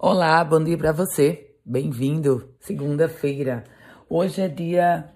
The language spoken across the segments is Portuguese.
Olá, bom dia para você. Bem-vindo. Segunda-feira. Hoje é dia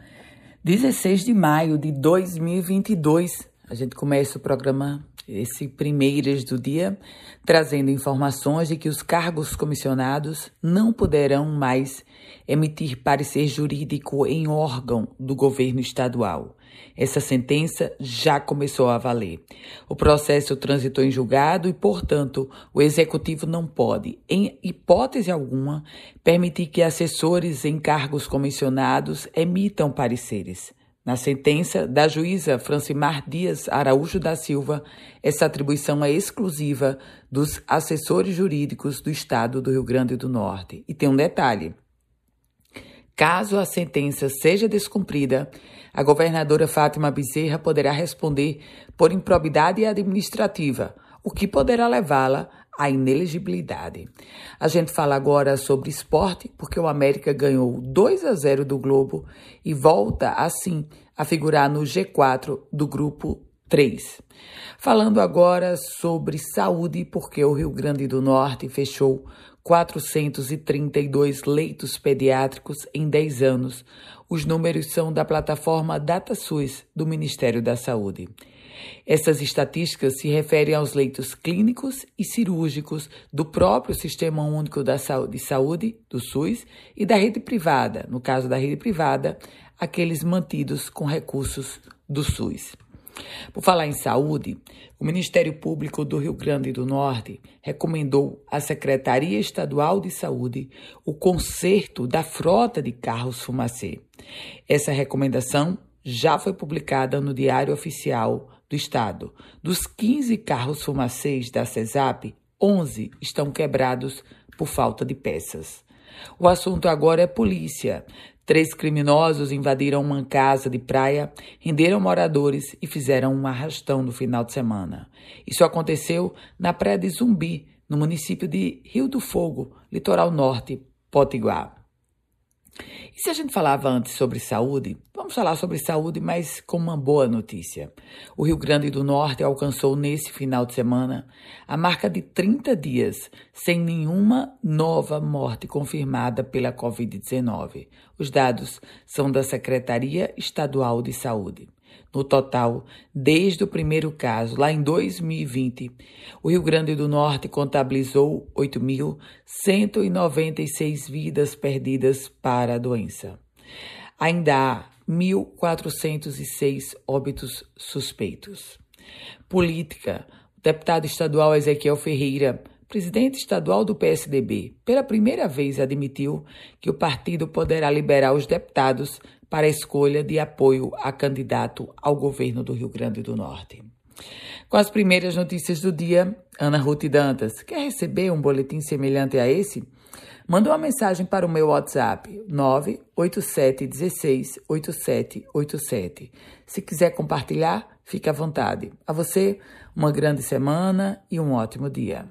16 de maio de 2022. A gente começa o programa esse primeiras do dia trazendo informações de que os cargos comissionados não poderão mais emitir parecer jurídico em órgão do governo estadual. Essa sentença já começou a valer. O processo transitou em julgado e, portanto, o executivo não pode, em hipótese alguma, permitir que assessores em cargos comissionados emitam pareceres. Na sentença da juíza Francimar Dias Araújo da Silva, essa atribuição é exclusiva dos assessores jurídicos do Estado do Rio Grande do Norte. E tem um detalhe: caso a sentença seja descumprida, a governadora Fátima Bezerra poderá responder por improbidade administrativa, o que poderá levá-la à inelegibilidade. A gente fala agora sobre esporte, porque o América ganhou 2 a 0 do Globo e volta assim a figurar no G4 do grupo 3. Falando agora sobre saúde, porque o Rio Grande do Norte fechou 432 leitos pediátricos em 10 anos. Os números são da plataforma DataSUS do Ministério da Saúde. Essas estatísticas se referem aos leitos clínicos e cirúrgicos do próprio Sistema Único de Saúde, do SUS, e da rede privada, no caso da rede privada, aqueles mantidos com recursos do SUS. Por falar em saúde, o Ministério Público do Rio Grande do Norte recomendou à Secretaria Estadual de Saúde o conserto da frota de carros fumacê. Essa recomendação já foi publicada no Diário Oficial do Estado. Dos 15 carros fumacês da CESAP, 11 estão quebrados por falta de peças. O assunto agora é polícia. Três criminosos invadiram uma casa de praia, renderam moradores e fizeram um arrastão no final de semana. Isso aconteceu na praia de Zumbi, no município de Rio do Fogo, litoral norte, Potiguar. E se a gente falava antes sobre saúde, vamos falar sobre saúde, mas com uma boa notícia. O Rio Grande do Norte alcançou nesse final de semana a marca de 30 dias sem nenhuma nova morte confirmada pela Covid-19. Os dados são da Secretaria Estadual de Saúde. No total, desde o primeiro caso, lá em 2020, o Rio Grande do Norte contabilizou 8.196 vidas perdidas para a doença. Ainda há 1.406 óbitos suspeitos. Política. O deputado estadual Ezequiel Ferreira presidente estadual do PSDB, pela primeira vez admitiu que o partido poderá liberar os deputados para a escolha de apoio a candidato ao governo do Rio Grande do Norte. Com as primeiras notícias do dia, Ana Ruth Dantas, quer receber um boletim semelhante a esse? Manda uma mensagem para o meu WhatsApp 98716 8787. Se quiser compartilhar, fique à vontade. A você, uma grande semana e um ótimo dia.